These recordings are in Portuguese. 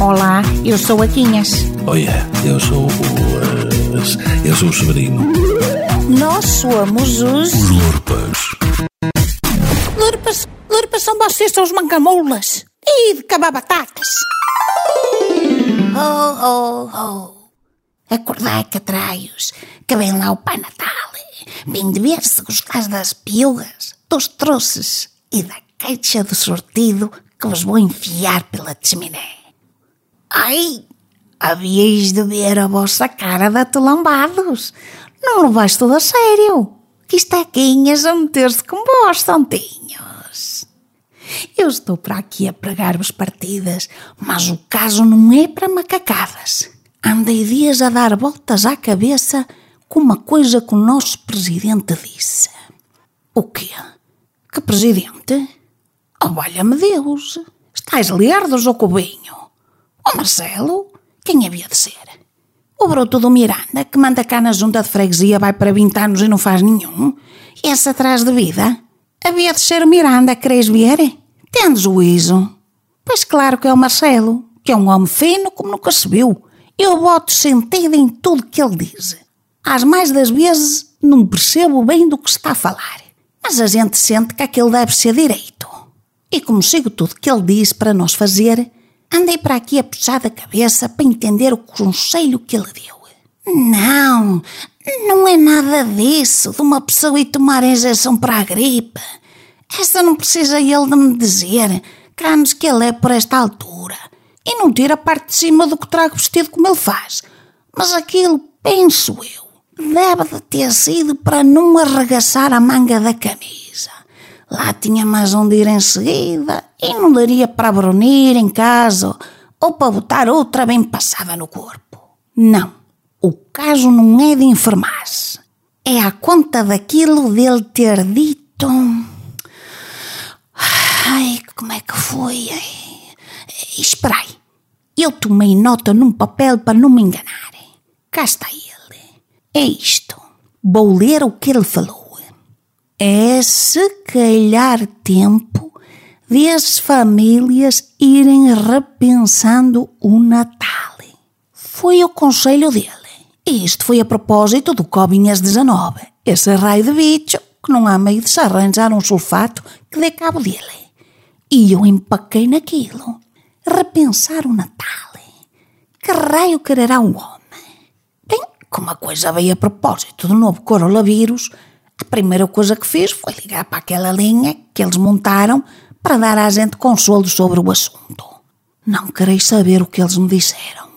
Olá, eu sou a Quinhas. Olha, eu sou o. eh, eu sou o Severino. Nós somos os. Os Lurpas. Lurpas, Lurpas são vocês, são os mancamoulas. E de cabar batatas. Oh, oh, oh. Acordai, catraios, que vem lá o Pai Natal. Vim de ver se gostais das piugas, dos troços e da caixa de sortido que vos vou enfiar pela chaminé. Ai, havíeis de ver a vossa cara de atelambados. Não levais tudo a sério. Que isto é a meter-se com vós, santinhos. Eu estou para aqui a pregar-vos partidas, mas o caso não é para macacadas. Andei dias a dar voltas à cabeça com uma coisa que o nosso presidente disse. O quê? Que presidente? Oh, valha-me Deus! Estais lerdos ou cubinho? O Marcelo? Quem havia de ser? O broto do Miranda, que manda cá na junta de freguesia, vai para 20 anos e não faz nenhum? Esse atrás de vida? Havia de ser o Miranda, queres ver? Tem juízo. Pois claro que é o Marcelo, que é um homem fino como nunca se viu. Eu boto sentido em tudo que ele diz. Às mais das vezes não percebo bem do que está a falar, mas a gente sente que aquilo deve ser direito. E como sigo tudo que ele diz para nós fazer, andei para aqui a puxar da cabeça para entender o conselho que ele deu. Não, não é nada disso, de uma pessoa ir tomar injeção para a gripe. Essa não precisa ele de me dizer, canos que ele é por esta altura. E não tira a parte de cima do que trago vestido como ele faz. Mas aquilo, penso eu, deve de ter sido para não arregaçar a manga da camisa. Lá tinha mais onde ir em seguida e não daria para brunir em casa ou para botar outra bem passada no corpo. Não, o caso não é de enfermar-se. É a conta daquilo dele ter dito. Ai, como é que foi? Espera aí. Eu tomei nota num papel para não me enganar. Cá está ele. É isto. Vou ler o que ele falou. É se calhar tempo de as famílias irem repensando o Natal. Foi o conselho dele. Isto foi a propósito do Cobinhas-19, esse raio de bicho que não há meio de se arranjar um sulfato que dê cabo dele. E eu empaquei naquilo. Repensar o Natal. Que raio quererá um homem? Bem, como a coisa veio a propósito do novo coronavírus, a primeira coisa que fiz foi ligar para aquela linha que eles montaram para dar à gente consolo sobre o assunto. Não quereis saber o que eles me disseram.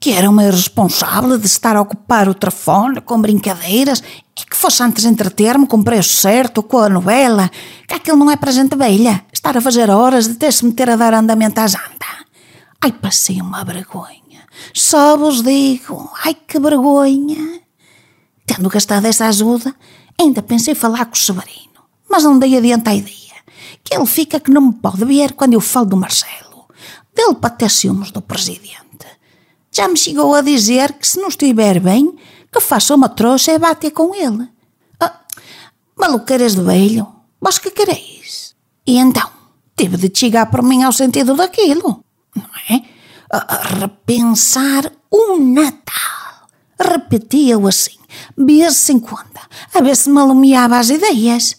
Que era uma irresponsável de estar a ocupar o telefone com brincadeiras e que fosse antes entreter-me com o preço certo, com a novela, que aquilo não é para gente velha, estar a fazer horas de ter-se meter a dar andamento à janta. Ai, passei uma vergonha. Só vos digo, ai que vergonha. Tendo gastado essa ajuda, ainda pensei falar com o Severino, mas não dei adiante a ideia. Que ele fica que não me pode ver quando eu falo do Marcelo. Dele para ter ciúmes do presidente. Já me chegou a dizer que se não estiver bem, que faça uma trouxa e bate com ele. Ah, maluqueiras de velho, vós que quereis? E então, tive de chegar por mim ao sentido daquilo, não é? A, a repensar o Natal. Repetia-o assim, vez em quando, a ver se me alumiava as ideias.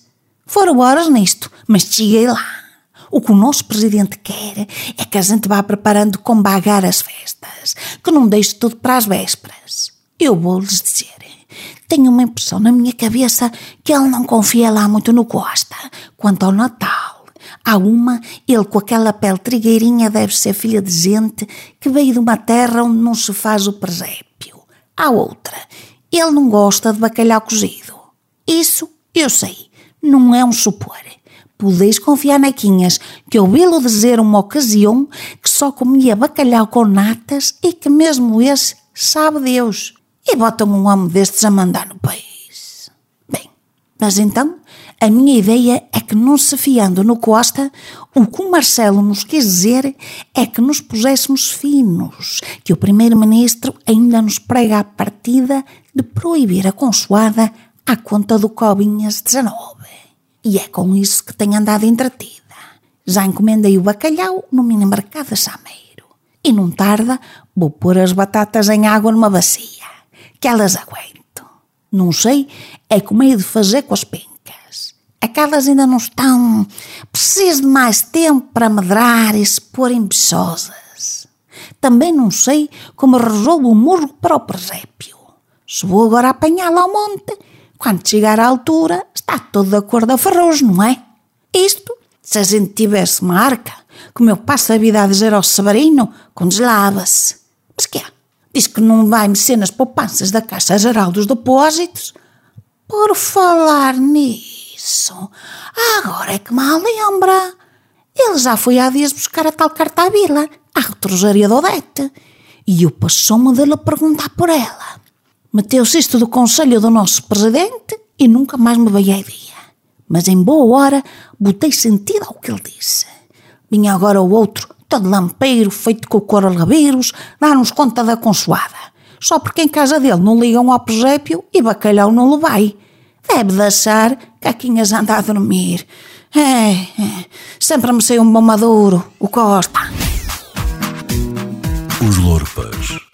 Foram horas nisto, mas cheguei lá. O que o nosso presidente quer é que a gente vá preparando com bagar as festas, que não deixe tudo para as vésperas. Eu vou-lhes dizer, tenho uma impressão na minha cabeça que ele não confia lá muito no Costa, quanto ao Natal. Há uma, ele com aquela pele trigueirinha deve ser filha de gente que veio de uma terra onde não se faz o presépio. Há outra, ele não gosta de bacalhau cozido. Isso eu sei, não é um supor. Podeis confiar naquinhas que ouvi-lo dizer uma ocasião que só comia bacalhau com natas e que mesmo esse sabe Deus. E botam um homem destes a mandar no país. Bem, mas então a minha ideia é que não se fiando no Costa, o que o Marcelo nos quis dizer é que nos puséssemos finos, que o primeiro-ministro ainda nos prega a partida de proibir a consoada à conta do Cobinhas 19. E é com isso que tenho andado entretida. Já encomendei o bacalhau no mini mercado de Sameiro. E não tarda, vou pôr as batatas em água numa bacia, que elas aguento. Não sei é como hei de fazer com as pencas. Aquelas ainda não estão. Preciso de mais tempo para medrar e se porem bichosas. Também não sei como resolvo o murro para o presépio. Se vou agora apanhá-la ao monte, quando chegar à altura, está todo de acordo a ferroz, não é? Isto, se a gente tivesse uma arca, como eu passo a vida a dizer ao Severino, com deslava-se. Mas que é? Diz que não vai mexer nas poupanças da Caixa Geral dos Depósitos. Por falar nisso, agora é que me lembra. Ele já foi há dias buscar a tal carta à vila, à retrosaria do Odete, e eu passou-me dele a perguntar por ela. Meteu-se isto do conselho do nosso presidente e nunca mais me veio a ideia. Mas em boa hora botei sentido ao que ele disse. Vinha agora o outro, todo lampeiro, feito com coronavírus, dar-nos conta da consoada. Só porque em casa dele não ligam ao presépio e bacalhau não lhe vai. Deve de achar que a Quinhas anda a dormir. É, é, sempre me sei um bom maduro, o Costa. Os Lorpas.